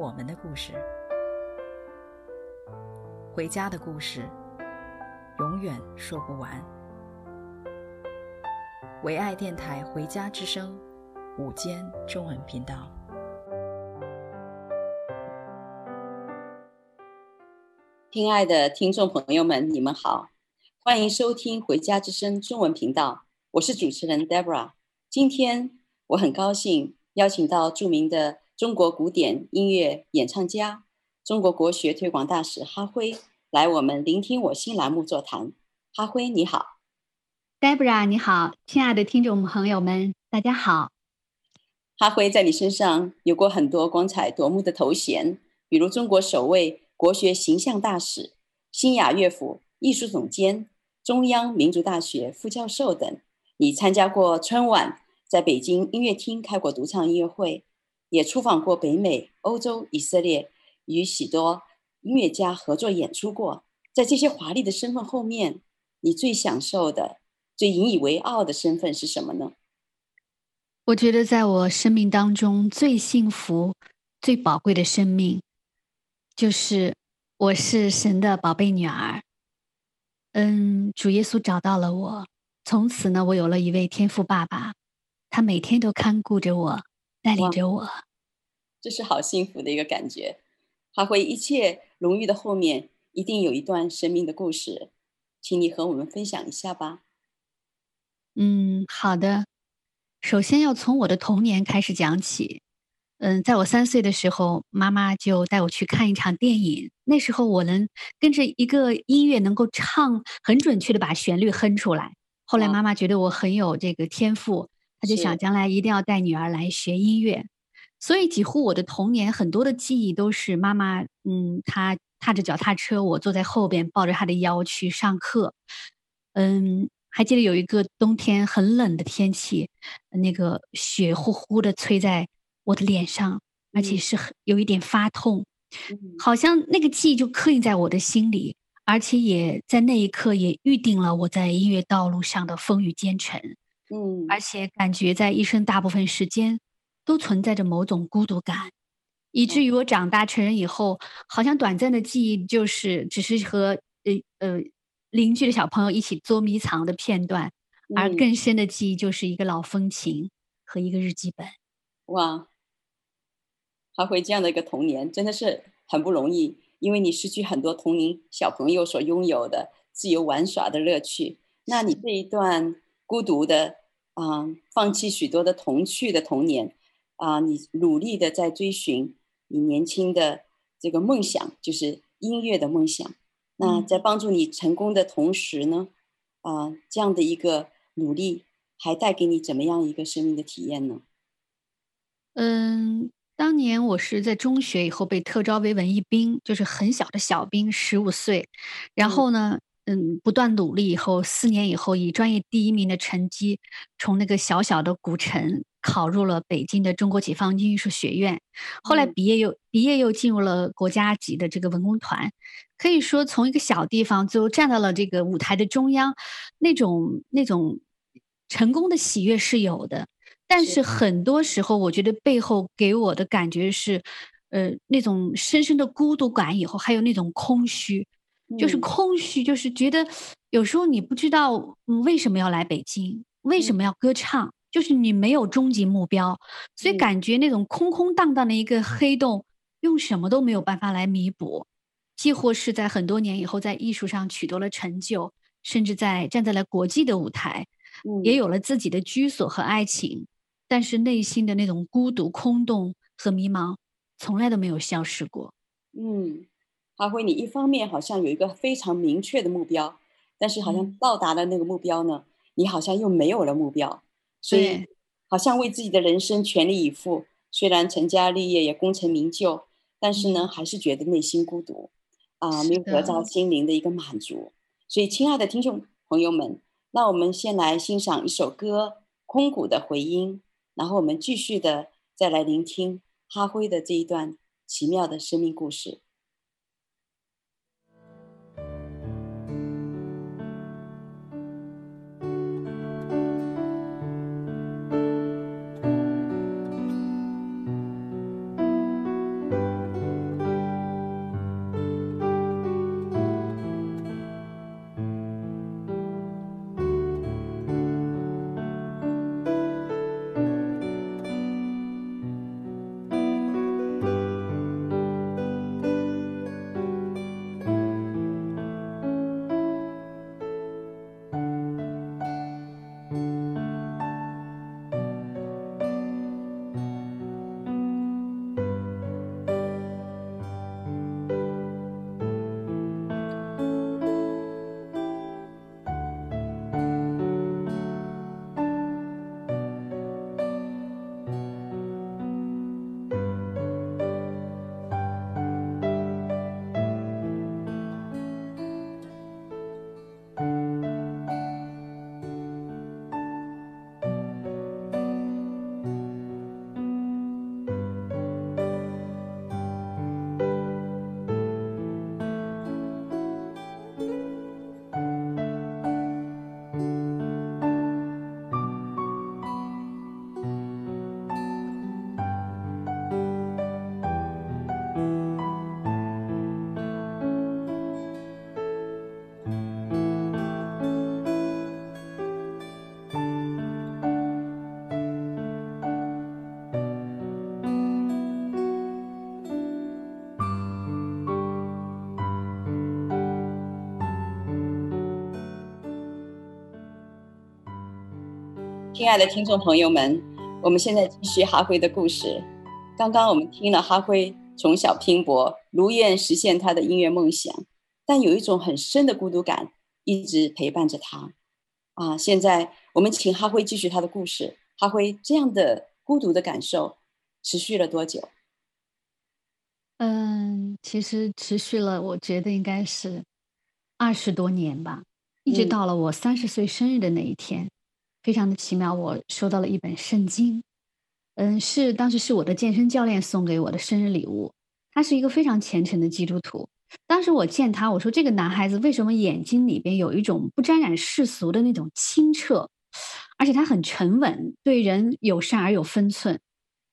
我们的故事，回家的故事。永远说不完。唯爱电台《回家之声》午间中文频道，亲爱的听众朋友们，你们好，欢迎收听《回家之声》中文频道，我是主持人 Debra。今天我很高兴邀请到著名的中国古典音乐演唱家、中国国学推广大使哈辉。来，我们聆听我新栏目座谈。哈辉，你好，Debra，你好，亲爱的听众朋友们，大家好。哈辉在你身上有过很多光彩夺目的头衔，比如中国首位国学形象大使、新雅乐府艺术总监、中央民族大学副教授等。你参加过春晚，在北京音乐厅开过独唱音乐会，也出访过北美、欧洲、以色列，与许多。音乐家合作演出过，在这些华丽的身份后面，你最享受的、最引以为傲的身份是什么呢？我觉得，在我生命当中最幸福、最宝贵的生命，就是我是神的宝贝女儿。嗯，主耶稣找到了我，从此呢，我有了一位天父爸爸，他每天都看顾着我，带领着我。这是好幸福的一个感觉。发挥，一切荣誉的后面一定有一段生命的故事，请你和我们分享一下吧。嗯，好的。首先要从我的童年开始讲起。嗯，在我三岁的时候，妈妈就带我去看一场电影。那时候我能跟着一个音乐，能够唱很准确的把旋律哼出来。后来妈妈觉得我很有这个天赋，她就想将来一定要带女儿来学音乐。所以，几乎我的童年很多的记忆都是妈妈，嗯，她踏着脚踏车，我坐在后边抱着她的腰去上课。嗯，还记得有一个冬天很冷的天气，那个雪呼呼的吹在我的脸上，而且是很有一点发痛，好像那个记忆就刻印在我的心里，而且也在那一刻也预定了我在音乐道路上的风雨兼程。嗯，而且感觉在一生大部分时间。都存在着某种孤独感，以至于我长大成人以后，好像短暂的记忆就是只是和呃呃邻居的小朋友一起捉迷藏的片段，而更深的记忆就是一个老风琴和一个日记本。哇，还回这样的一个童年真的是很不容易，因为你失去很多同龄小朋友所拥有的自由玩耍的乐趣。那你这一段孤独的，嗯，放弃许多的童趣的童年。啊，你努力的在追寻你年轻的这个梦想，就是音乐的梦想。那在帮助你成功的同时呢，啊，这样的一个努力还带给你怎么样一个生命的体验呢？嗯，当年我是在中学以后被特招为文艺兵，就是很小的小兵，十五岁，然后呢，嗯，不断努力以后，四年以后以专业第一名的成绩，从那个小小的古城。考入了北京的中国解放军艺术学院，后来毕业又毕业又进入了国家级的这个文工团，可以说从一个小地方最后站到了这个舞台的中央，那种那种成功的喜悦是有的，但是很多时候我觉得背后给我的感觉是，呃，那种深深的孤独感，以后还有那种空虚，就是空虚，就是觉得有时候你不知道为什么要来北京，为什么要歌唱。就是你没有终极目标，所以感觉那种空空荡荡的一个黑洞，用什么都没有办法来弥补。几乎是在很多年以后，在艺术上取得了成就，甚至在站在了国际的舞台，也有了自己的居所和爱情，但是内心的那种孤独、空洞和迷茫，从来都没有消失过。嗯，哈辉，你一方面好像有一个非常明确的目标，但是好像到达了那个目标呢，你好像又没有了目标。所以，好像为自己的人生全力以赴。虽然成家立业也功成名就，但是呢，还是觉得内心孤独啊、呃，没有得到心灵的一个满足。所以，亲爱的听众朋友们，那我们先来欣赏一首歌《空谷的回音》，然后我们继续的再来聆听哈辉的这一段奇妙的生命故事。亲爱的听众朋友们，我们现在继续哈辉的故事。刚刚我们听了哈辉从小拼搏，如愿实现他的音乐梦想，但有一种很深的孤独感一直陪伴着他。啊，现在我们请哈辉继续他的故事。哈辉，这样的孤独的感受持续了多久？嗯，其实持续了，我觉得应该是二十多年吧，一直到了我三十岁生日的那一天。非常的奇妙，我收到了一本圣经，嗯，是当时是我的健身教练送给我的生日礼物。他是一个非常虔诚的基督徒。当时我见他，我说这个男孩子为什么眼睛里边有一种不沾染世俗的那种清澈，而且他很沉稳，对人友善而有分寸。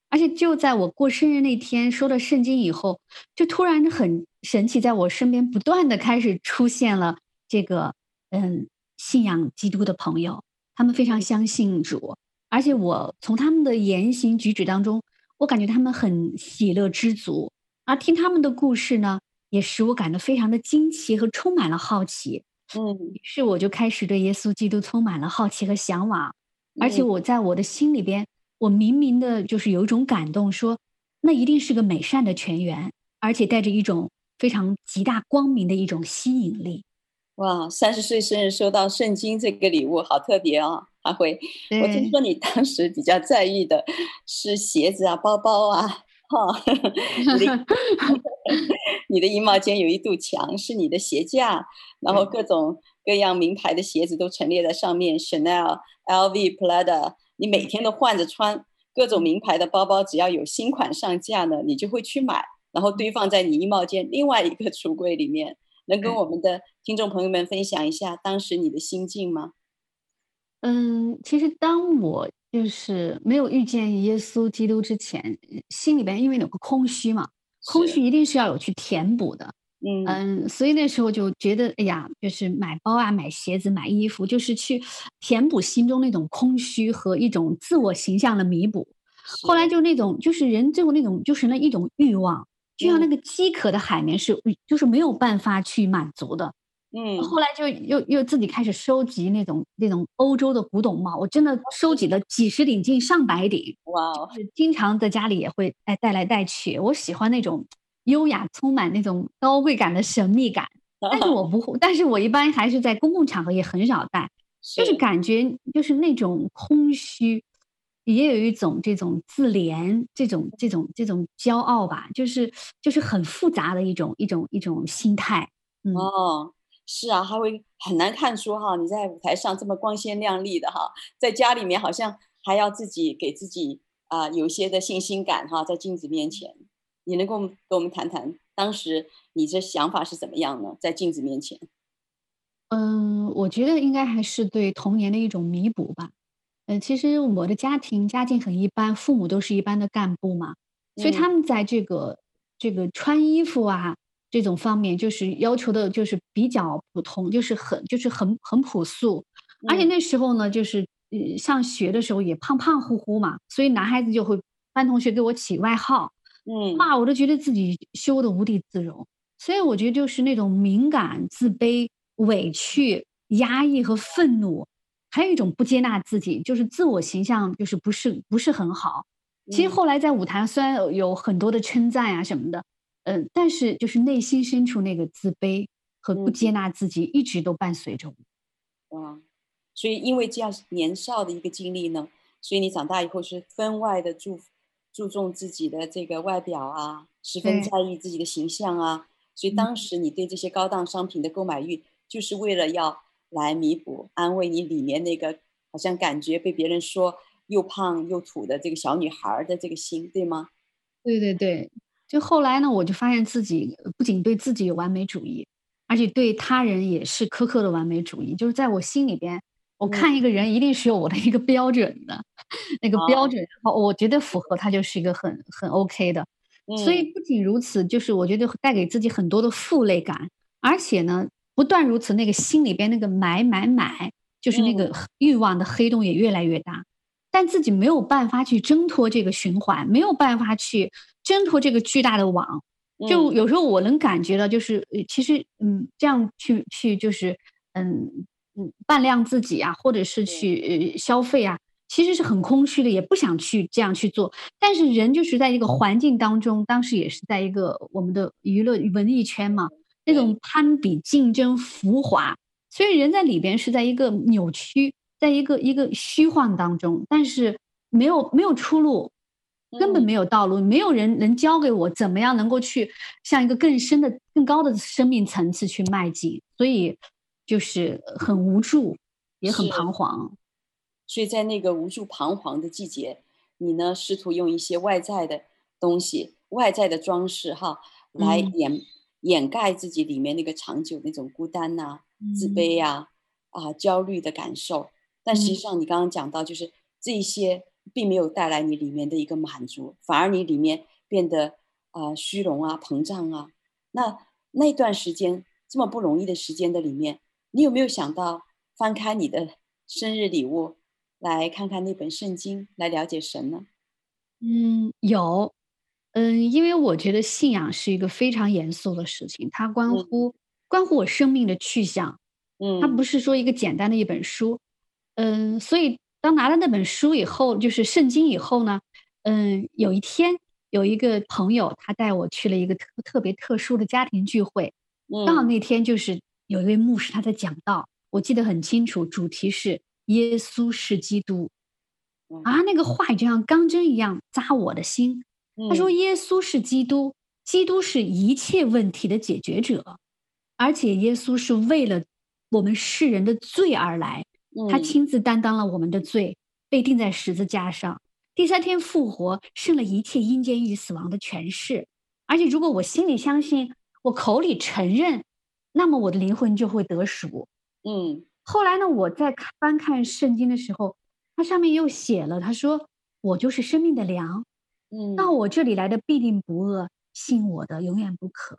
而且就在我过生日那天收了圣经以后，就突然很神奇，在我身边不断的开始出现了这个嗯信仰基督的朋友。他们非常相信主，而且我从他们的言行举止当中，我感觉他们很喜乐知足。而听他们的故事呢，也使我感到非常的惊奇和充满了好奇。嗯，于是我就开始对耶稣基督充满了好奇和向往。而且我在我的心里边，我明明的就是有一种感动说，说那一定是个美善的泉源，而且带着一种非常极大光明的一种吸引力。哇，三十岁生日收到圣经这个礼物，好特别哦，阿辉。我听说你当时比较在意的是鞋子啊、包包啊，哈、哦，你的 你的衣帽间有一堵墙是你的鞋架，然后各种各样名牌的鞋子都陈列在上面，Chanel、LV、Prada，你每天都换着穿。各种名牌的包包，只要有新款上架呢，你就会去买，然后堆放在你衣帽间另外一个橱柜里面。能跟我们的听众朋友们分享一下当时你的心境吗？嗯，其实当我就是没有遇见耶稣基督之前，心里边因为有个空虚嘛，空虚一定是要有去填补的。嗯嗯，所以那时候就觉得，哎呀，就是买包啊、买鞋子、买衣服，就是去填补心中那种空虚和一种自我形象的弥补。后来就那种，就是人最后那种，就是那一种欲望。就像那个饥渴的海绵是，就是没有办法去满足的。嗯，后来就又又自己开始收集那种那种欧洲的古董帽，我真的收集了几十顶近上百顶。哇哦！经常在家里也会哎带来带去。我喜欢那种优雅、充满那种高贵感的神秘感，但是我不会，但是我一般还是在公共场合也很少戴，就是感觉就是那种空虚。也有一种这种自怜，这种这种这种骄傲吧，就是就是很复杂的一种一种一种心态。嗯、哦，是啊，他会很难看出哈，你在舞台上这么光鲜亮丽的哈，在家里面好像还要自己给自己啊、呃、有一些的信心感哈，在镜子面前，你能够跟我们谈谈当时你这想法是怎么样呢？在镜子面前。嗯，我觉得应该还是对童年的一种弥补吧。嗯，其实我的家庭家境很一般，父母都是一般的干部嘛，所以他们在这个、嗯、这个穿衣服啊这种方面，就是要求的就是比较普通，就是很就是很很朴素。而且那时候呢，就是呃上学的时候也胖胖乎乎嘛，所以男孩子就会班同学给我起外号，嗯，哇，我都觉得自己羞得无地自容。所以我觉得就是那种敏感、自卑。委屈、压抑和愤怒，还有一种不接纳自己，就是自我形象就是不是不是很好。其实后来在舞台上虽然有很多的称赞啊什么的，嗯、呃，但是就是内心深处那个自卑和不接纳自己一直都伴随着我。哇，所以因为这样年少的一个经历呢，所以你长大以后是分外的注注重自己的这个外表啊，十分在意自己的形象啊。所以当时你对这些高档商品的购买欲。就是为了要来弥补、安慰你里面那个好像感觉被别人说又胖又土的这个小女孩的这个心，对吗？对对对，就后来呢，我就发现自己不仅对自己有完美主义，而且对他人也是苛刻的完美主义。就是在我心里边，我看一个人一定是有我的一个标准的，嗯、那个标准，哦，我觉得符合他就是一个很很 OK 的。嗯、所以不仅如此，就是我觉得带给自己很多的负累感，而且呢。不断如此，那个心里边那个买买买，就是那个欲望的黑洞也越来越大，嗯、但自己没有办法去挣脱这个循环，没有办法去挣脱这个巨大的网。就有时候我能感觉到，就是其实嗯，这样去去就是嗯嗯扮靓自己啊，或者是去消费啊，其实是很空虚的，也不想去这样去做。但是人就是在一个环境当中，当时也是在一个我们的娱乐文艺圈嘛。那种攀比、竞争、浮华，所以人在里边是在一个扭曲，在一个一个虚幻当中，但是没有没有出路，根本没有道路，没有人能教给我怎么样能够去向一个更深的、更高的生命层次去迈进，所以就是很无助，也很彷徨。所以在那个无助彷徨的季节，你呢，试图用一些外在的东西、外在的装饰，哈，来掩。嗯掩盖自己里面那个长久那种孤单呐、啊、自卑呀、啊、啊焦虑的感受，但实际上你刚刚讲到，就是这些并没有带来你里面的一个满足，反而你里面变得啊、呃、虚荣啊膨胀啊。那那段时间这么不容易的时间的里面，你有没有想到翻开你的生日礼物，来看看那本圣经，来了解神呢？嗯，有。嗯，因为我觉得信仰是一个非常严肃的事情，它关乎、嗯、关乎我生命的去向。嗯，它不是说一个简单的一本书。嗯，所以当拿了那本书以后，就是圣经以后呢，嗯，有一天有一个朋友他带我去了一个特特别特殊的家庭聚会，嗯，刚好那天就是有一位牧师他在讲道，我记得很清楚，主题是耶稣是基督，啊，那个话语就像钢针一样扎我的心。他说：“耶稣是基督，基督是一切问题的解决者，而且耶稣是为了我们世人的罪而来，他亲自担当了我们的罪，被钉在十字架上，第三天复活，胜了一切阴间与死亡的权势。而且，如果我心里相信，我口里承认，那么我的灵魂就会得赎。”嗯，后来呢，我在翻看圣经的时候，它上面又写了，他说：“我就是生命的粮。”嗯，到我这里来的必定不饿，信我的永远不渴。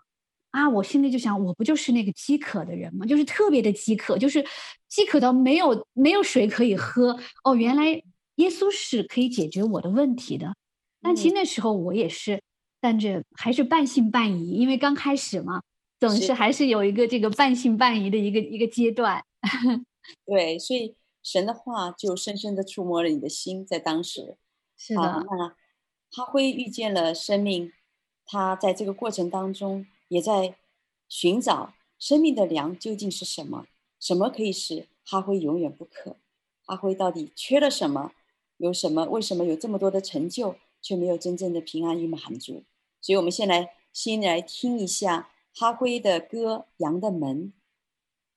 啊，我心里就想，我不就是那个饥渴的人吗？就是特别的饥渴，就是饥渴到没有没有水可以喝。哦，原来耶稣是可以解决我的问题的。但其实那时候我也是，但这还是半信半疑，因为刚开始嘛，总是还是有一个这个半信半疑的一个一个阶段。对，所以神的话就深深的触摸了你的心，在当时。是的。啊哈辉遇见了生命，他在这个过程当中也在寻找生命的粮究竟是什么？什么可以使哈辉永远不渴？哈辉到底缺了什么？有什么？为什么有这么多的成就，却没有真正的平安与满足？所以，我们先来先来听一下哈辉的歌《羊的门》，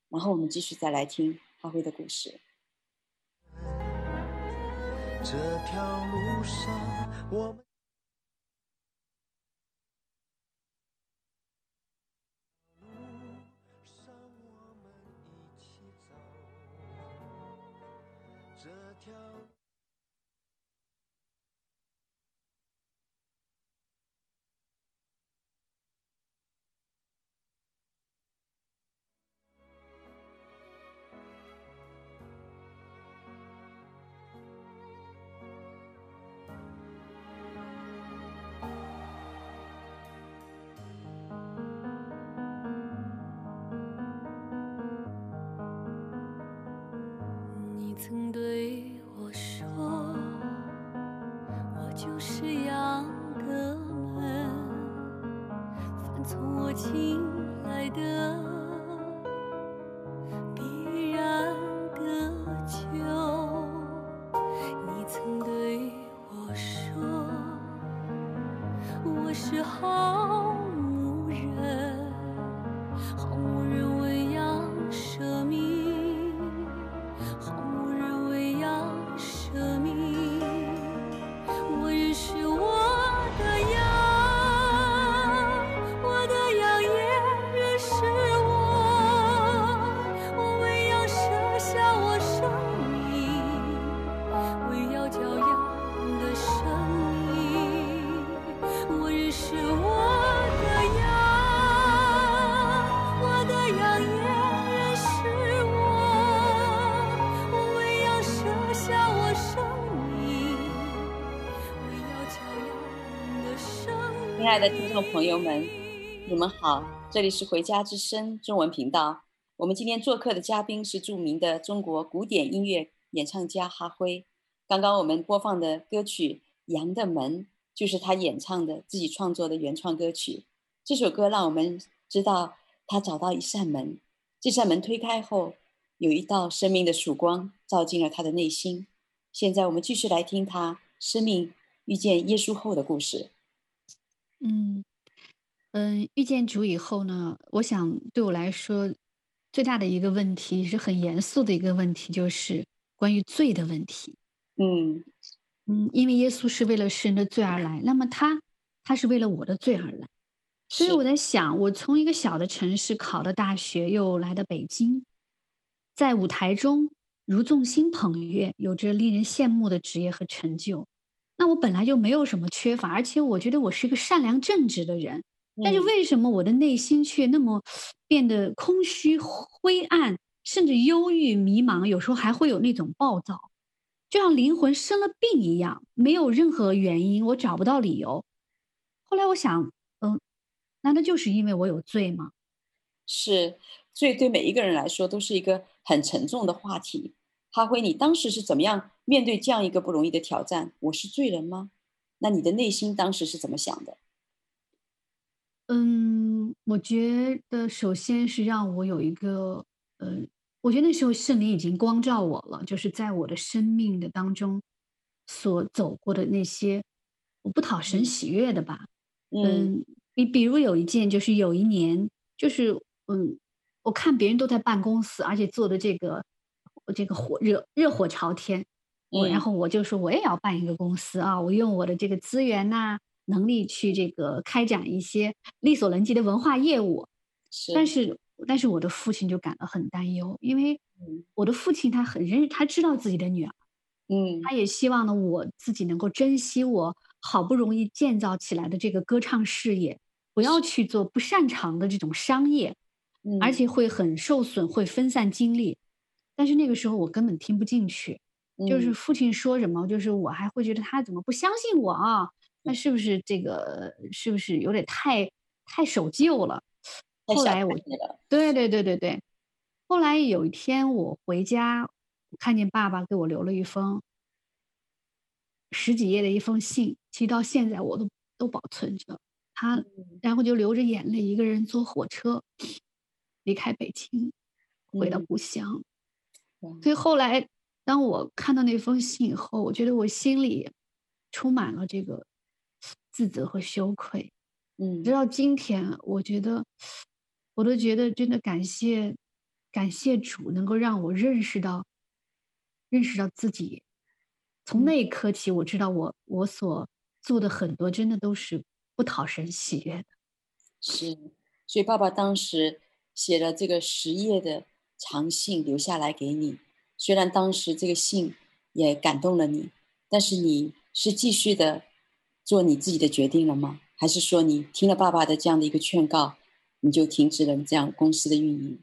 然后我们继续再来听哈辉的故事。这条路上，我们。这条对我亲爱的听众朋友们，你们好，这里是回家之声中文频道。我们今天做客的嘉宾是著名的中国古典音乐演唱家哈辉。刚刚我们播放的歌曲《羊的门》就是他演唱的自己创作的原创歌曲。这首歌让我们知道他找到一扇门，这扇门推开后，有一道生命的曙光照进了他的内心。现在我们继续来听他生命遇见耶稣后的故事。嗯嗯，遇见主以后呢，我想对我来说最大的一个问题是很严肃的一个问题，就是关于罪的问题。嗯嗯，因为耶稣是为了世人的罪而来，那么他他是为了我的罪而来，所以我在想，我从一个小的城市考的大学，又来到北京，在舞台中如众星捧月，有着令人羡慕的职业和成就。那我本来就没有什么缺乏，而且我觉得我是一个善良正直的人，但是为什么我的内心却那么变得空虚、灰暗，甚至忧郁、迷茫，有时候还会有那种暴躁，就像灵魂生了病一样，没有任何原因，我找不到理由。后来我想，嗯，难道就是因为我有罪吗？是，罪对每一个人来说都是一个很沉重的话题。哈辉，你当时是怎么样面对这样一个不容易的挑战？我是罪人吗？那你的内心当时是怎么想的？嗯，我觉得首先是让我有一个，嗯，我觉得那时候圣灵已经光照我了，就是在我的生命的当中所走过的那些我不讨神喜悦的吧。嗯，你、嗯、比如有一件，就是有一年，就是嗯，我看别人都在办公司，而且做的这个。这个火热热火朝天，我然后我就说我也要办一个公司啊，我用我的这个资源呐、啊、能力去这个开展一些力所能及的文化业务。是，但是但是我的父亲就感到很担忧，因为我的父亲他很认，他知道自己的女儿，嗯，他也希望呢我自己能够珍惜我好不容易建造起来的这个歌唱事业，不要去做不擅长的这种商业，而且会很受损，会分散精力。但是那个时候我根本听不进去，就是父亲说什么，就是我还会觉得他怎么不相信我啊？那是不是这个是不是有点太太守旧了？后来我对对对对对，后来有一天我回家，看见爸爸给我留了一封十几页的一封信，其实到现在我都都保存着。他然后就流着眼泪，一个人坐火车离开北京，回到故乡。所以后来，当我看到那封信以后，我觉得我心里充满了这个自责和羞愧。嗯，直到今天，我觉得我都觉得真的感谢，感谢主能够让我认识到，认识到自己。从那一刻起，我知道我我所做的很多真的都是不讨神喜悦的。是，所以爸爸当时写了这个十页的长信留下来给你。虽然当时这个信也感动了你，但是你是继续的做你自己的决定了吗？还是说你听了爸爸的这样的一个劝告，你就停止了这样公司的运营？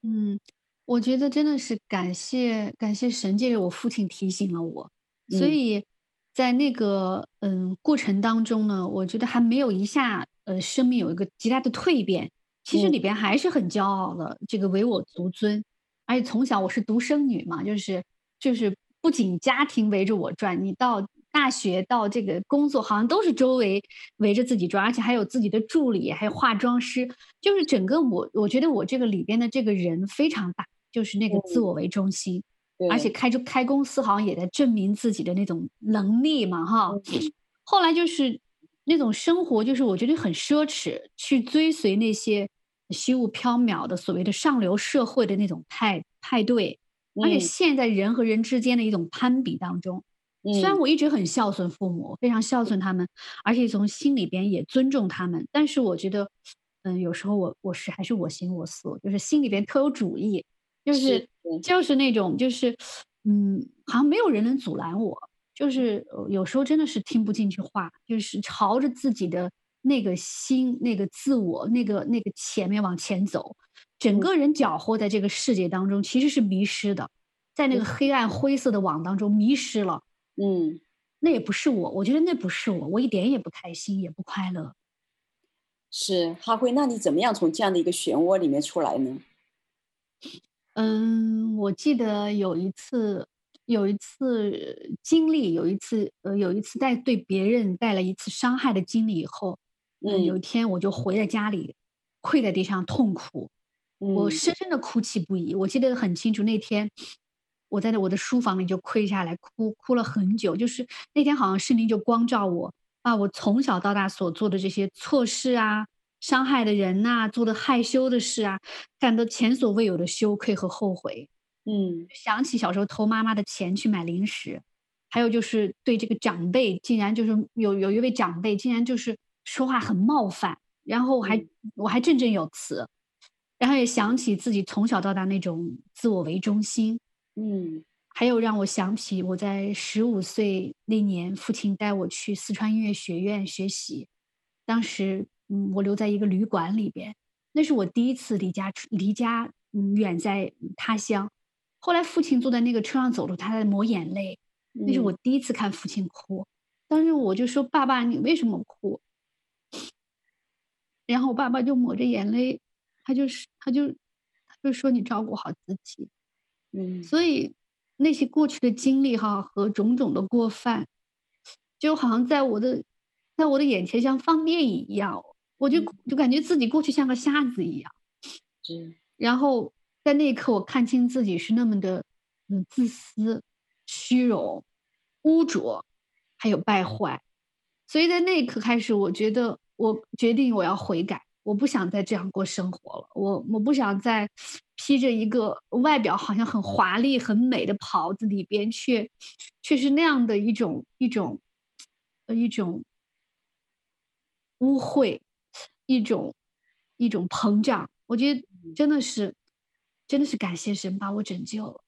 嗯，我觉得真的是感谢感谢神，借着我父亲提醒了我，所以在那个嗯过程当中呢，我觉得还没有一下呃生命有一个极大的蜕变，其实里边还是很骄傲的，这个唯我独尊。而且从小我是独生女嘛，就是就是不仅家庭围着我转，你到大学到这个工作，好像都是周围围着自己转，而且还有自己的助理，还有化妆师，就是整个我我觉得我这个里边的这个人非常大，就是那个自我为中心，嗯、而且开着开公司好像也在证明自己的那种能力嘛，哈。嗯、后来就是那种生活，就是我觉得很奢侈，去追随那些。虚无缥缈的所谓的上流社会的那种派派对，而且陷在人和人之间的一种攀比当中。嗯、虽然我一直很孝顺父母，非常孝顺他们，而且从心里边也尊重他们，但是我觉得，嗯，有时候我我是还是我行我素，就是心里边特有主意，就是，是就是那种就是，嗯，好像没有人能阻拦我，就是有时候真的是听不进去话，就是朝着自己的。那个心，那个自我，那个那个前面往前走，整个人搅和在这个世界当中，其实是迷失的，在那个黑暗灰色的网当中迷失了。嗯，那也不是我，我觉得那不是我，我一点也不开心，也不快乐。是哈慧，那你怎么样从这样的一个漩涡里面出来呢？嗯，我记得有一次，有一次经历，有一次呃，有一次在对别人带来一次伤害的经历以后。嗯，有一天我就回在家里，跪在地上痛哭，我深深的哭泣不已。我记得很清楚，那天我在我的书房里就跪下来哭，哭了很久。就是那天好像圣灵就光照我，把我从小到大所做的这些错事啊、伤害的人呐、啊、做的害羞的事啊，感到前所未有的羞愧和后悔。嗯，想起小时候偷妈妈的钱去买零食，还有就是对这个长辈，竟然就是有有一位长辈，竟然就是。说话很冒犯，然后我还、嗯、我还振振有词，然后也想起自己从小到大那种自我为中心，嗯，还有让我想起我在十五岁那年，父亲带我去四川音乐学院学习，当时嗯，我留在一个旅馆里边，那是我第一次离家离家嗯远在他乡，后来父亲坐在那个车上走路，他在抹眼泪，那是我第一次看父亲哭，嗯、当时我就说：“爸爸，你为什么哭？”然后我爸爸就抹着眼泪，他就是，他就，他就说：“你照顾好自己。”嗯，所以那些过去的经历哈和种种的过犯，就好像在我的，在我的眼前像放电影一样，我就就感觉自己过去像个瞎子一样。嗯，然后在那一刻，我看清自己是那么的嗯自私、虚荣、污浊，还有败坏。所以在那一刻开始，我觉得。我决定我要悔改，我不想再这样过生活了。我我不想再披着一个外表好像很华丽、很美的袍子，里边却却是那样的一种一种呃一种污秽，一种一种膨胀。我觉得真的是真的是感谢神把我拯救了。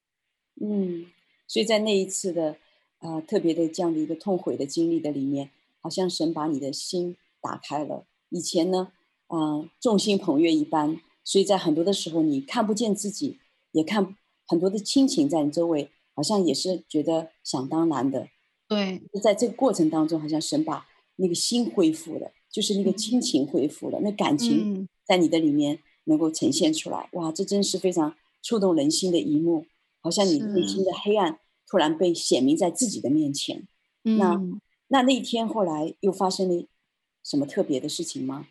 嗯，所以在那一次的呃特别的这样的一个痛悔的经历的里面，好像神把你的心。打开了。以前呢，啊、呃，众星捧月一般，所以在很多的时候，你看不见自己，也看很多的亲情在你周围，好像也是觉得想当然的。对，在这个过程当中，好像神把那个心恢复了，就是那个亲情恢复了，嗯、那感情在你的里面能够呈现出来。嗯、哇，这真是非常触动人心的一幕，好像你内心的黑暗突然被显明在自己的面前。嗯、那那那一天后来又发生了。什么特别的事情吗？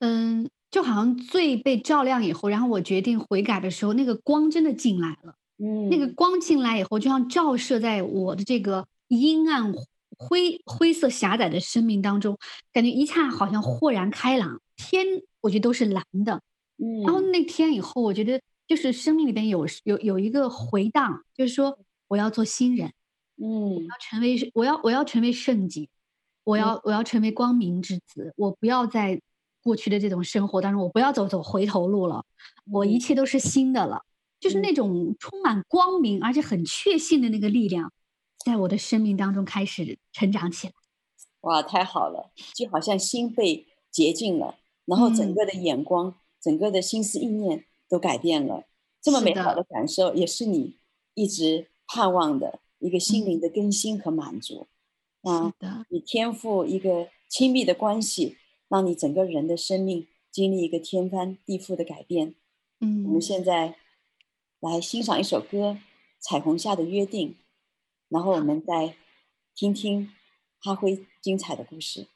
嗯，就好像罪被照亮以后，然后我决定悔改的时候，那个光真的进来了。嗯，那个光进来以后，就像照射在我的这个阴暗灰灰色狭窄的生命当中，感觉一下好像豁然开朗，天我觉得都是蓝的。嗯，然后那天以后，我觉得就是生命里边有有有一个回荡，就是说我要做新人，嗯，我要成为我要我要成为圣洁，我要、嗯、我要成为光明之子，我不要在过去的这种生活当中，我不要走走回头路了，我一切都是新的了，嗯、就是那种充满光明而且很确信的那个力量，在我的生命当中开始成长起来。哇，太好了，就好像心被洁净了，然后整个的眼光。嗯整个的心思意念都改变了，这么美好的感受，也是你一直盼望的一个心灵的更新和满足。啊，你天赋一个亲密的关系，让你整个人的生命经历一个天翻地覆的改变。嗯，我们现在来欣赏一首歌《彩虹下的约定》，然后我们再听听哈辉精彩的故事。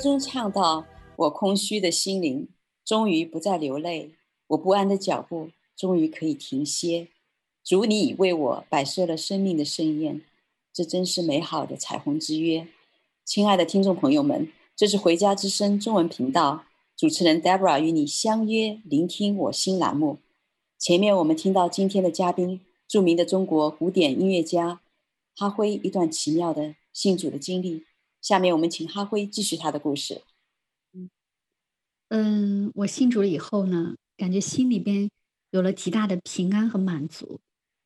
中唱到：“我空虚的心灵终于不再流泪，我不安的脚步终于可以停歇。主，你已为我摆设了生命的盛宴，这真是美好的彩虹之约。”亲爱的听众朋友们，这是回家之声中文频道主持人 Debra 与你相约聆听我心栏目。前面我们听到今天的嘉宾，著名的中国古典音乐家哈辉一段奇妙的信主的经历。下面我们请哈辉继续他的故事。嗯，我信主了以后呢，感觉心里边有了极大的平安和满足。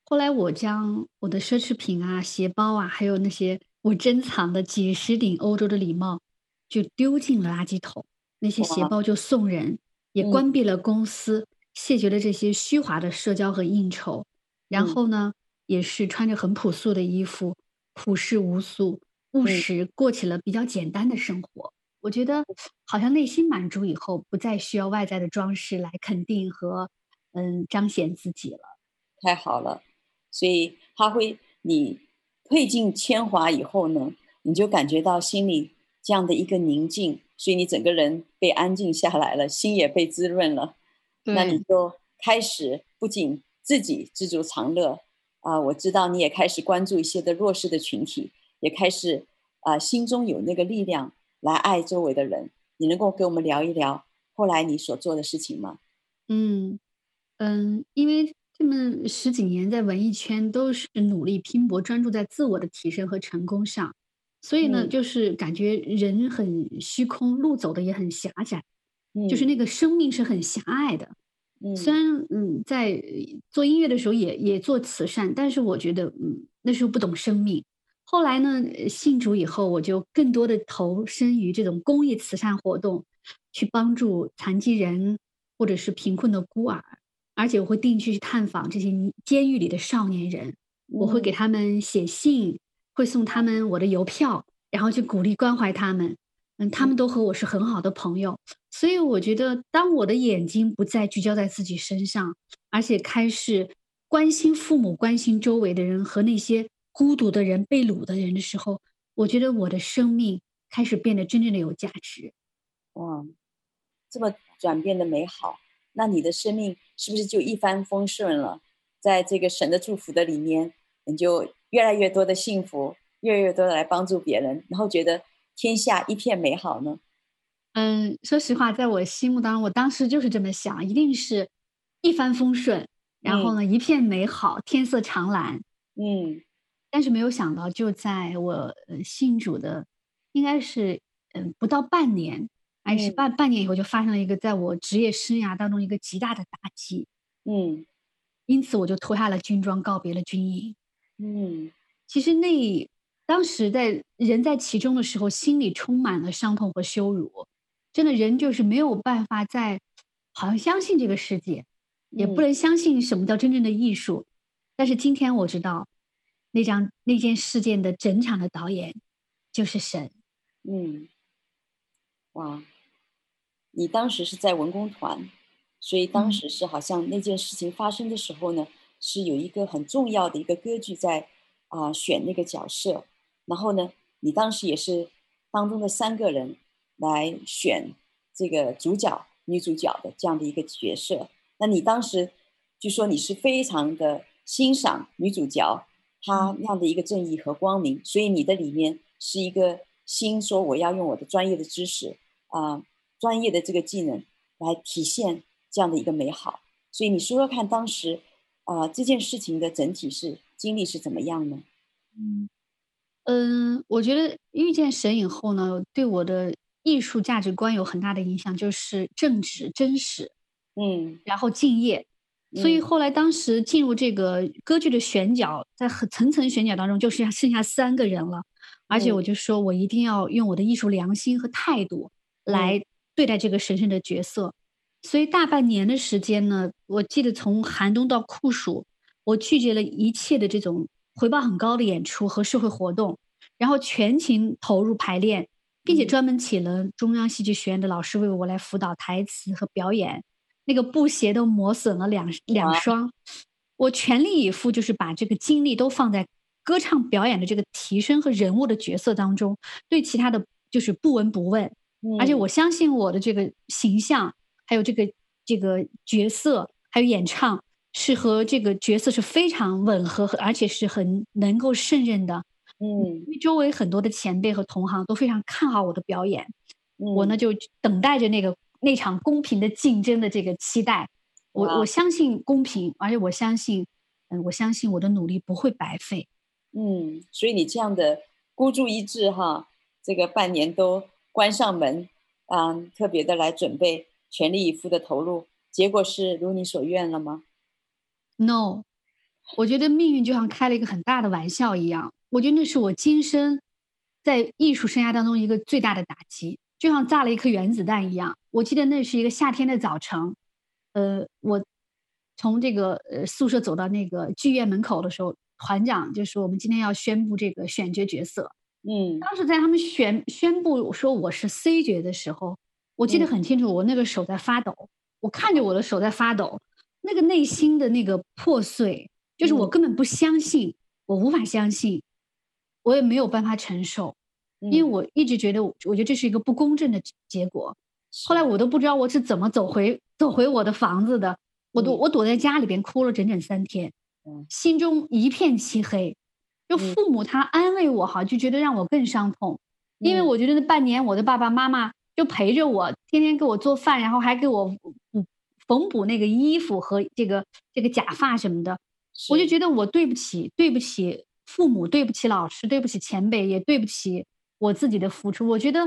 后来我将我的奢侈品啊、鞋包啊，还有那些我珍藏的几十顶欧洲的礼帽，就丢进了垃圾桶。那些鞋包就送人，也关闭了公司，谢绝了这些虚华的社交和应酬。然后呢，也是穿着很朴素的衣服，朴实无素、务实，过起了比较简单的生活。我觉得好像内心满足以后，不再需要外在的装饰来肯定和嗯彰显自己了。太好了。所以，哈辉，你褪尽铅华以后呢，你就感觉到心里这样的一个宁静，所以你整个人被安静下来了，心也被滋润了。那你就开始不仅自己知足常乐啊、呃，我知道你也开始关注一些的弱势的群体，也开始啊、呃，心中有那个力量来爱周围的人。你能够跟我们聊一聊后来你所做的事情吗？嗯嗯，因为。这么十几年在文艺圈都是努力拼搏，专注在自我的提升和成功上，所以呢，嗯、就是感觉人很虚空，路走的也很狭窄，嗯、就是那个生命是很狭隘的。嗯、虽然嗯，在做音乐的时候也也做慈善，但是我觉得嗯，那时候不懂生命。后来呢，信主以后，我就更多的投身于这种公益慈善活动，去帮助残疾人或者是贫困的孤儿。而且我会定期去探访这些监狱里的少年人，我会给他们写信，会送他们我的邮票，然后去鼓励关怀他们。嗯，他们都和我是很好的朋友，所以我觉得，当我的眼睛不再聚焦在自己身上，而且开始关心父母、关心周围的人和那些孤独的人、被掳的人的时候，我觉得我的生命开始变得真正的有价值。哇，这么转变的美好。那你的生命是不是就一帆风顺了？在这个神的祝福的里面，你就越来越多的幸福，越来越多的来帮助别人，然后觉得天下一片美好呢？嗯，说实话，在我心目当中，我当时就是这么想，一定是一帆风顺，然后呢，嗯、一片美好，天色长蓝。嗯，但是没有想到，就在我信主的，应该是嗯不到半年。还是半半年以后，就发生了一个在我职业生涯当中一个极大的打击。嗯，因此我就脱下了军装，告别了军营。嗯，其实那当时在人在其中的时候，心里充满了伤痛和羞辱。真的，人就是没有办法再好像相信这个世界，也不能相信什么叫真正的艺术。但是今天我知道，那张那件事件的整场的导演就是神。嗯，哇。你当时是在文工团，所以当时是好像那件事情发生的时候呢，是有一个很重要的一个歌剧在啊、呃、选那个角色，然后呢，你当时也是当中的三个人来选这个主角、女主角的这样的一个角色。那你当时据说你是非常的欣赏女主角她那样的一个正义和光明，所以你的里面是一个心说我要用我的专业的知识啊。呃专业的这个技能来体现这样的一个美好，所以你说说看，当时啊、呃、这件事情的整体是经历是怎么样呢？嗯嗯，我觉得遇见神以后呢，对我的艺术价值观有很大的影响，就是正直、真实，嗯，然后敬业。所以后来当时进入这个歌剧的选角，在层层选角当中，就剩下剩下三个人了，而且我就说我一定要用我的艺术良心和态度来、嗯。对待这个神圣的角色，所以大半年的时间呢，我记得从寒冬到酷暑，我拒绝了一切的这种回报很高的演出和社会活动，然后全情投入排练，并且专门请了中央戏剧学院的老师为我来辅导台词和表演，那个布鞋都磨损了两两双，我全力以赴，就是把这个精力都放在歌唱表演的这个提升和人物的角色当中，对其他的就是不闻不问。而且我相信我的这个形象，还有这个这个角色，还有演唱，是和这个角色是非常吻合，而且是很能够胜任的。嗯，因为周围很多的前辈和同行都非常看好我的表演，嗯、我呢就等待着那个那场公平的竞争的这个期待。我我相信公平，而且我相信，嗯，我相信我的努力不会白费。嗯，所以你这样的孤注一掷哈，这个半年都。关上门，嗯，特别的来准备，全力以赴的投入，结果是如你所愿了吗？No，我觉得命运就像开了一个很大的玩笑一样。我觉得那是我今生在艺术生涯当中一个最大的打击，就像炸了一颗原子弹一样。我记得那是一个夏天的早晨，呃，我从这个呃宿舍走到那个剧院门口的时候，团长就说我们今天要宣布这个选角角色。嗯，当时在他们宣宣布说我是 C 角的时候，我记得很清楚，我那个手在发抖，嗯、我看着我的手在发抖，那个内心的那个破碎。就是我根本不相信，嗯、我无法相信，我也没有办法承受，嗯、因为我一直觉得，我觉得这是一个不公正的结果。后来我都不知道我是怎么走回走回我的房子的，我都、嗯、我躲在家里边哭了整整三天，嗯、心中一片漆黑。就父母他安慰我哈，就觉得让我更伤痛，嗯、因为我觉得那半年我的爸爸妈妈就陪着我，天天给我做饭，然后还给我补缝补那个衣服和这个这个假发什么的。我就觉得我对不起，对不起父母，对不起老师，对不起前辈，也对不起我自己的付出。我觉得，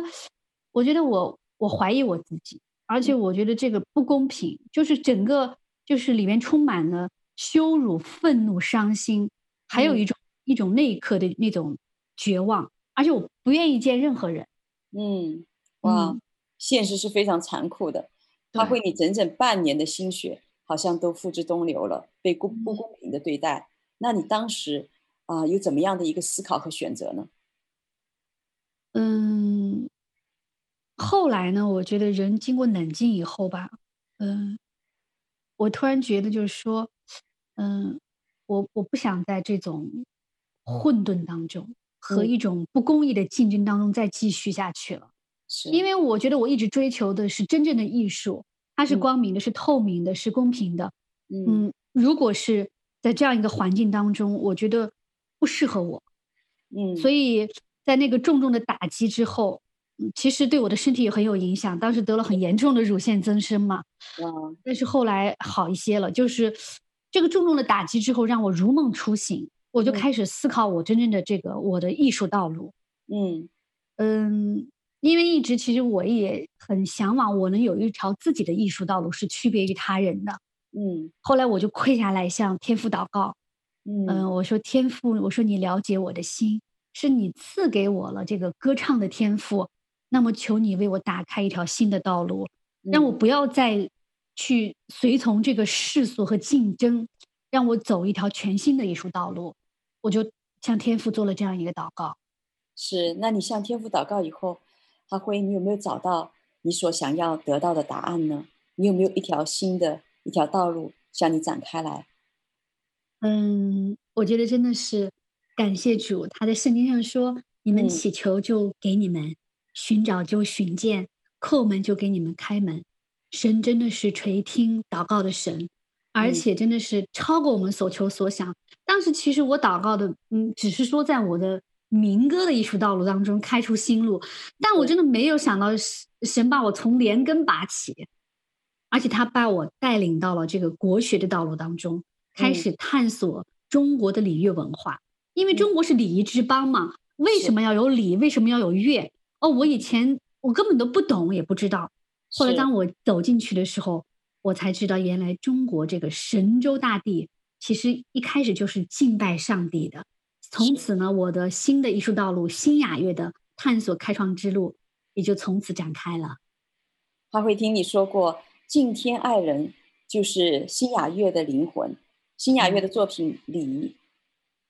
我觉得我我怀疑我自己，而且我觉得这个不公平，就是整个就是里面充满了羞辱、愤怒、伤心，还有一种、嗯、一种那一刻的那种绝望，而且我不愿意见任何人。嗯，哇，嗯、现实是非常残酷的，他会你整整半年的心血。好像都付之东流了，被不不公平的对待。嗯、那你当时啊、呃，有怎么样的一个思考和选择呢？嗯，后来呢，我觉得人经过冷静以后吧，嗯，我突然觉得就是说，嗯，我我不想在这种混沌当中、嗯、和一种不公义的竞争当中再继续下去了，是因为我觉得我一直追求的是真正的艺术。它是光明的，是透明的，是公平的。嗯，如果是在这样一个环境当中，我觉得不适合我。嗯，所以在那个重重的打击之后，其实对我的身体也很有影响。当时得了很严重的乳腺增生嘛。哇！但是后来好一些了，就是这个重重的打击之后，让我如梦初醒，我就开始思考我真正的这个我的艺术道路。嗯嗯。因为一直其实我也很向往，我能有一条自己的艺术道路，是区别于他人的。嗯，后来我就跪下来向天父祷告。嗯，呃、我说天父，我说你了解我的心，是你赐给我了这个歌唱的天赋，那么求你为我打开一条新的道路，让我不要再去随从这个世俗和竞争，让我走一条全新的艺术道路。我就向天父做了这样一个祷告。是，那你向天父祷告以后。阿辉，你有没有找到你所想要得到的答案呢？你有没有一条新的一条道路向你展开来？嗯，我觉得真的是感谢主，他在圣经上说：“你们祈求就给你们，嗯、寻找就寻见，叩门就给你们开门。”神真的是垂听祷告的神，而且真的是超过我们所求所想。嗯、当时其实我祷告的，嗯，只是说在我的。民歌的艺术道路当中开出新路，但我真的没有想到神把我从连根拔起，而且他把我带领到了这个国学的道路当中，开始探索中国的礼乐文化。因为中国是礼仪之邦嘛，为什么要有礼？为什么要有乐？哦，我以前我根本都不懂，也不知道。后来当我走进去的时候，我才知道原来中国这个神州大地其实一开始就是敬拜上帝的。从此呢，我的新的艺术道路——新雅乐的探索开创之路，也就从此展开了。花辉听你说过，敬天爱人就是新雅乐的灵魂。新雅乐的作品里，《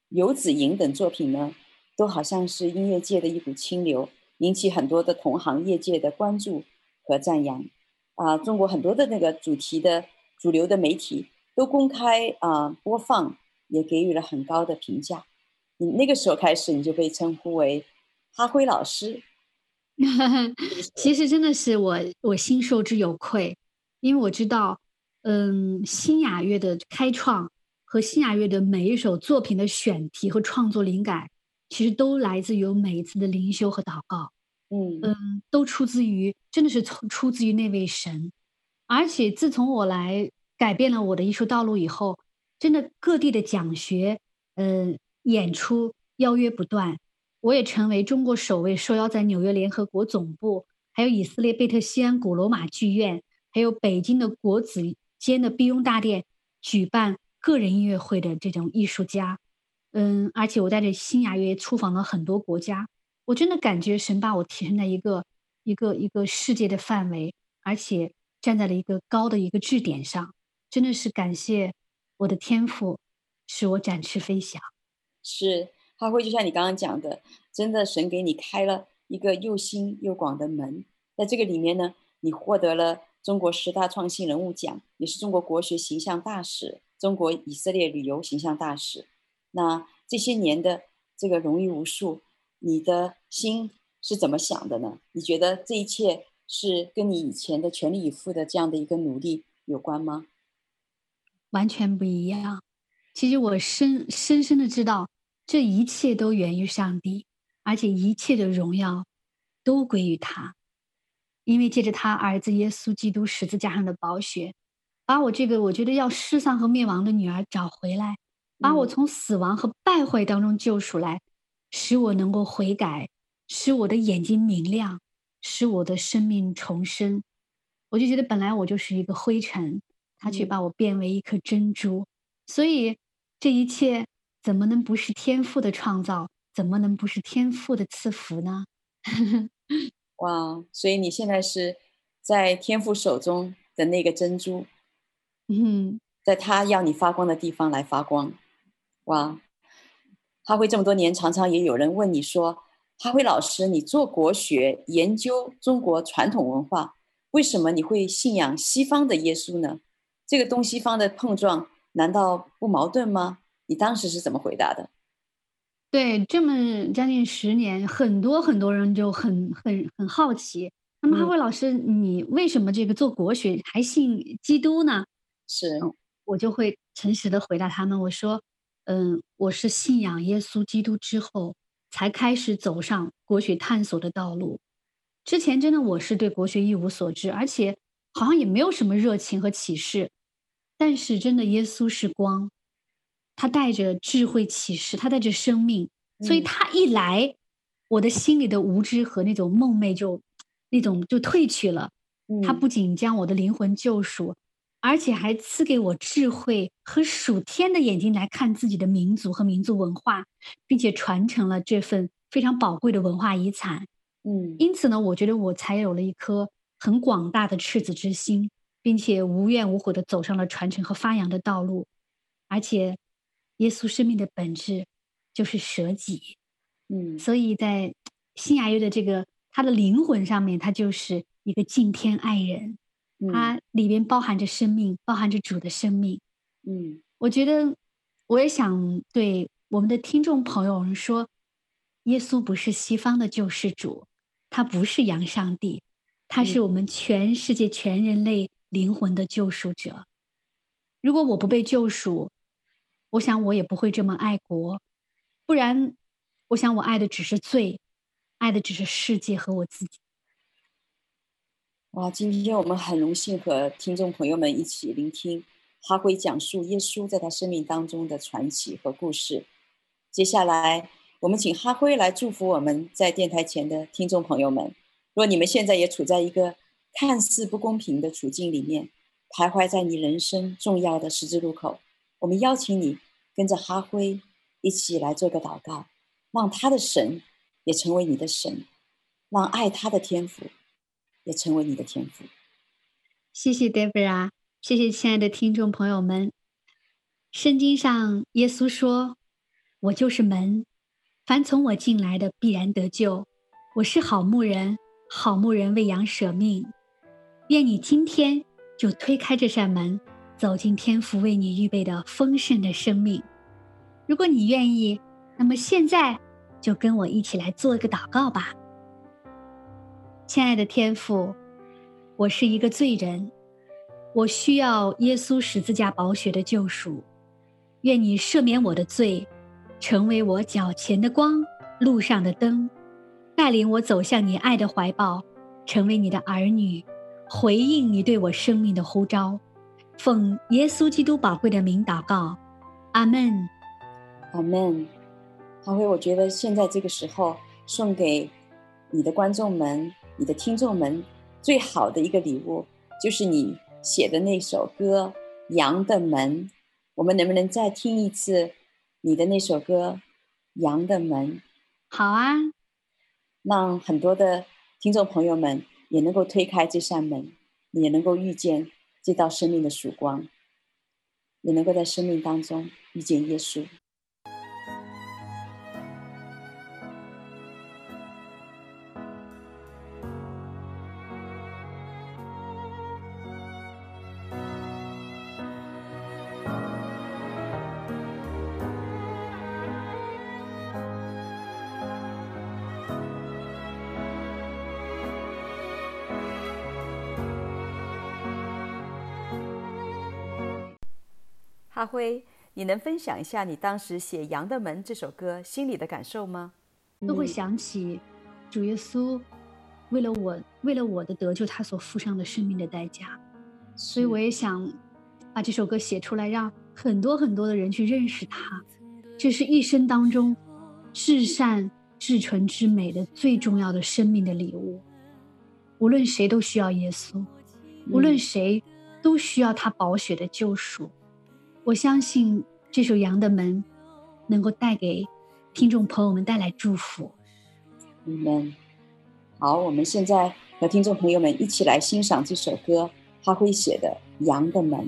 游子吟》等作品呢，都好像是音乐界的一股清流，引起很多的同行业界的关注和赞扬。啊，中国很多的那个主题的主流的媒体都公开啊播放，也给予了很高的评价。你那个时候开始，你就被称呼为哈辉老师。其实真的是我，我心受之有愧，因为我知道，嗯，新雅乐的开创和新雅乐的每一首作品的选题和创作灵感，其实都来自于每一次的灵修和祷告。嗯嗯，都出自于，真的是从出自于那位神。而且自从我来改变了我的艺术道路以后，真的各地的讲学，嗯。演出邀约不断，我也成为中国首位受邀在纽约联合国总部，还有以色列贝特西安古罗马剧院，还有北京的国子监的碧雍大殿举办个人音乐会的这种艺术家。嗯，而且我带着新雅乐出访了很多国家，我真的感觉神把我提升在一个一个一个世界的范围，而且站在了一个高的一个质点上，真的是感谢我的天赋，使我展翅飞翔。是，哈辉，就像你刚刚讲的，真的神给你开了一个又新又广的门，在这个里面呢，你获得了中国十大创新人物奖，也是中国国学形象大使，中国以色列旅游形象大使。那这些年的这个荣誉无数，你的心是怎么想的呢？你觉得这一切是跟你以前的全力以赴的这样的一个努力有关吗？完全不一样。其实我深深深的知道，这一切都源于上帝，而且一切的荣耀都归于他，因为借着他儿子耶稣基督十字架上的宝血，把我这个我觉得要失丧和灭亡的女儿找回来。把我从死亡和败坏当中救出来，使我能够悔改，使我的眼睛明亮，使我的生命重生。我就觉得本来我就是一个灰尘，他却把我变为一颗珍珠。所以这一切怎么能不是天赋的创造？怎么能不是天赋的赐福呢？哇！所以你现在是在天赋手中的那个珍珠，嗯，在他要你发光的地方来发光。哇，哈辉这么多年，常常也有人问你说：“哈辉老师，你做国学，研究中国传统文化，为什么你会信仰西方的耶稣呢？这个东西方的碰撞，难道不矛盾吗？”你当时是怎么回答的？对，这么将近十年，很多很多人就很很很好奇。那么，哈辉老师，你为什么这个做国学还信基督呢？是，我就会诚实的回答他们，我说。嗯，我是信仰耶稣基督之后，才开始走上国学探索的道路。之前真的我是对国学一无所知，而且好像也没有什么热情和启示。但是真的，耶稣是光，他带着智慧启示，他带着生命，所以他一来，我的心里的无知和那种梦寐就那种就褪去了。他不仅将我的灵魂救赎。而且还赐给我智慧和属天的眼睛来看自己的民族和民族文化，并且传承了这份非常宝贵的文化遗产。嗯，因此呢，我觉得我才有了一颗很广大的赤子之心，并且无怨无悔的走上了传承和发扬的道路。而且，耶稣生命的本质就是舍己。嗯，所以在新雅乐的这个他的灵魂上面，他就是一个敬天爱人。它里边包含着生命，包含着主的生命。嗯，我觉得我也想对我们的听众朋友们说，耶稣不是西方的救世主，他不是洋上帝，他是我们全世界全人类灵魂的救赎者。如果我不被救赎，我想我也不会这么爱国，不然，我想我爱的只是罪，爱的只是世界和我自己。哇，今天我们很荣幸和听众朋友们一起聆听哈辉讲述耶稣在他生命当中的传奇和故事。接下来，我们请哈辉来祝福我们在电台前的听众朋友们。若你们现在也处在一个看似不公平的处境里面，徘徊在你人生重要的十字路口，我们邀请你跟着哈辉一起来做个祷告，让他的神也成为你的神，让爱他的天赋。也成为你的天赋。谢谢 Deborah，谢谢亲爱的听众朋友们。圣经上耶稣说：“我就是门，凡从我进来的必然得救。我是好牧人，好牧人为羊舍命。愿你今天就推开这扇门，走进天父为你预备的丰盛的生命。如果你愿意，那么现在就跟我一起来做一个祷告吧。”亲爱的天父，我是一个罪人，我需要耶稣十字架宝血的救赎。愿你赦免我的罪，成为我脚前的光，路上的灯，带领我走向你爱的怀抱，成为你的儿女，回应你对我生命的呼召。奉耶稣基督宝贵的名祷告，阿门，阿门。哈辉，我觉得现在这个时候送给你的观众们。你的听众们最好的一个礼物，就是你写的那首歌《羊的门》，我们能不能再听一次你的那首歌《羊的门》？好啊，让很多的听众朋友们也能够推开这扇门，也能够遇见这道生命的曙光，也能够在生命当中遇见耶稣。辉，你能分享一下你当时写《羊的门》这首歌心里的感受吗？都会想起主耶稣为了我，为了我的得救，他所付上的生命的代价。所以我也想把这首歌写出来，让很多很多的人去认识他。这是一生当中至善、至纯、至美的最重要的生命的礼物。无论谁都需要耶稣，无论谁都需要他宝血的救赎。我相信这首《羊的门》能够带给听众朋友们带来祝福。你们好，我们现在和听众朋友们一起来欣赏这首歌，他会写的《羊的门》。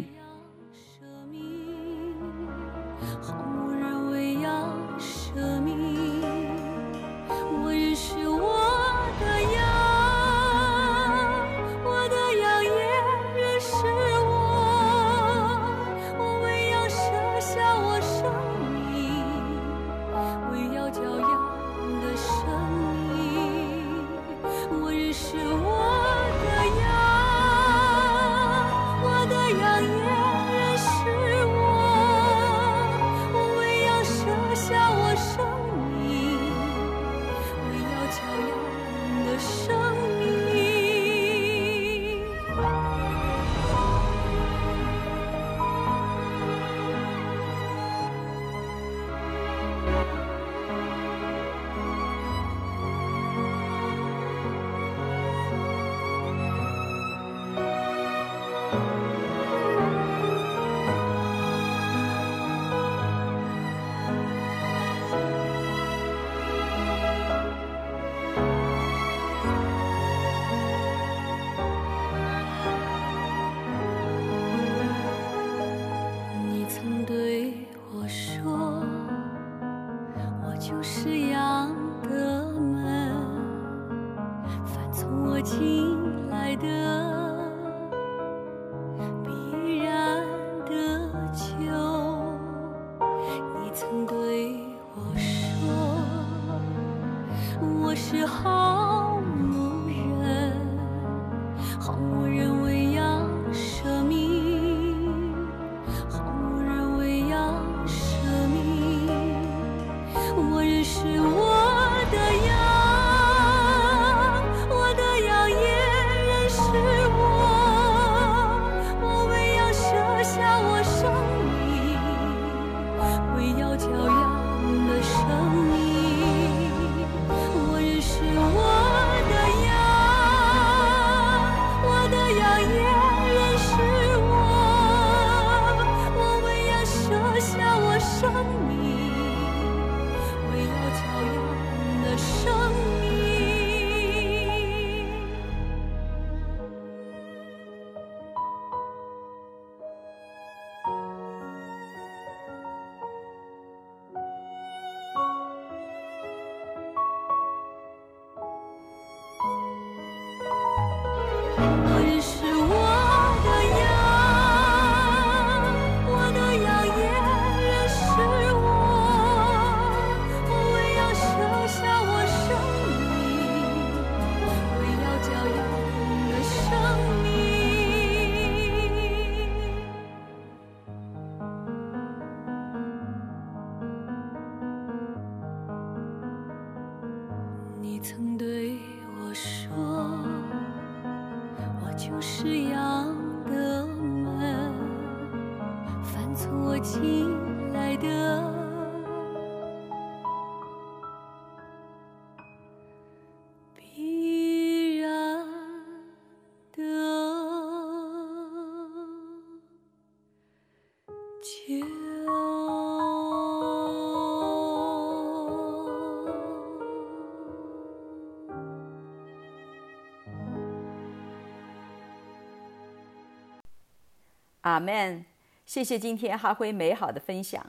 阿门。谢谢今天哈辉美好的分享，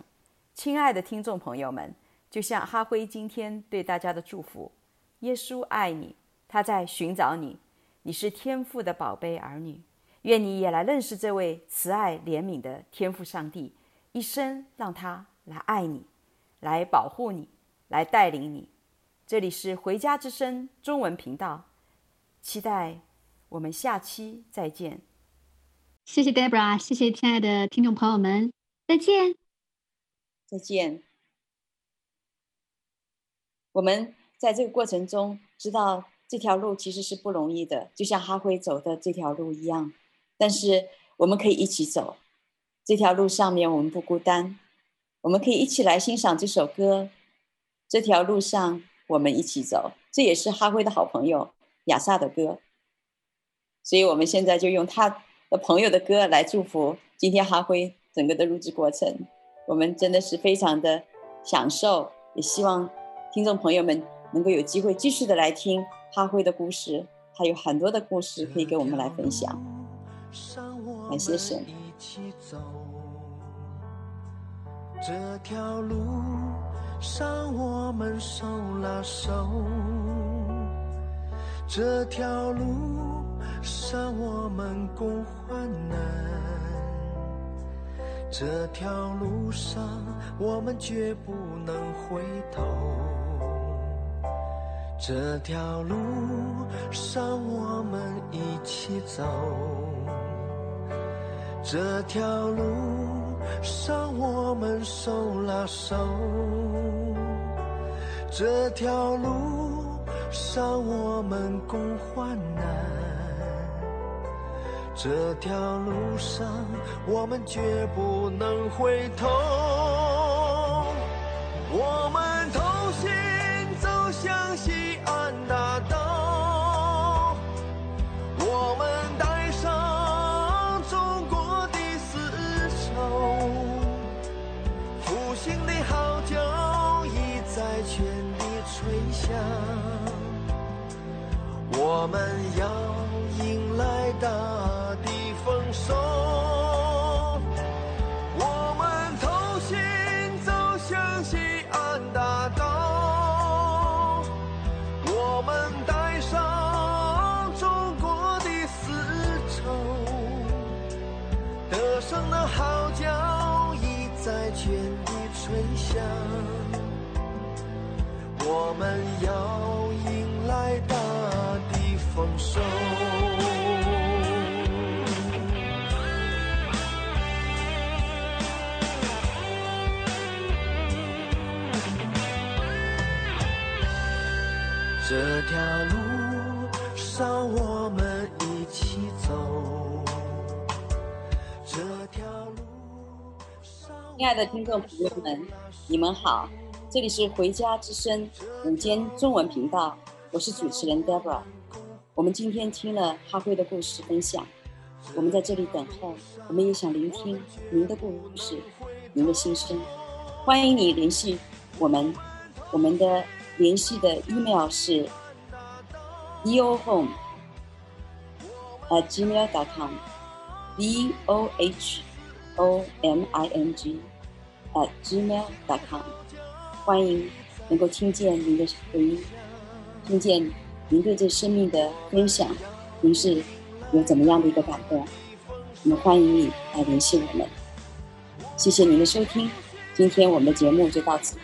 亲爱的听众朋友们，就像哈辉今天对大家的祝福：耶稣爱你，他在寻找你，你是天父的宝贝儿女。愿你也来认识这位慈爱怜悯的天父上帝，一生让他来爱你，来保护你，来带领你。这里是回家之声中文频道，期待我们下期再见。谢谢 Deborah，谢谢亲爱的听众朋友们，再见，再见。我们在这个过程中知道这条路其实是不容易的，就像哈辉走的这条路一样。但是我们可以一起走这条路上面，我们不孤单。我们可以一起来欣赏这首歌。这条路上，我们一起走。这也是哈辉的好朋友亚萨的歌。所以我们现在就用他的朋友的歌来祝福今天哈辉整个的录制过程。我们真的是非常的享受，也希望听众朋友们能够有机会继续的来听哈辉的故事，还有很多的故事可以跟我们来分享。感谢神。这条路上，我们手拉手。这条路上，我们共患难。这条路上，我们绝不能回头。这条路上，我们一起走。这条路上，我们手拉手。这条路上，我们共患难。这条路上，我们绝不能回头。我们同行走向西安大道。我们带上中国的丝绸，复兴的号角已在。全力吹响，我们要迎来大丰收。我们同行走向西安大道，我们带上中国的丝绸，得胜的号角已在全地吹响。我们要迎来大地丰收。亲爱的听众朋友们，你们好。这里是回家之声午间中文频道，我是主持人 Deborah。我们今天听了哈辉的故事分享，我们在这里等候，我们也想聆听您的故事，您的心声。欢迎你联系我们，我们的联系的 email 是 vohome at gmail dot com，v o h o m i n g at gmail dot com。欢迎能够听见您的声音，听见您对这生命的分享，您是有怎么样的一个感动？我们欢迎你来联系我们。谢谢您的收听，今天我们的节目就到此。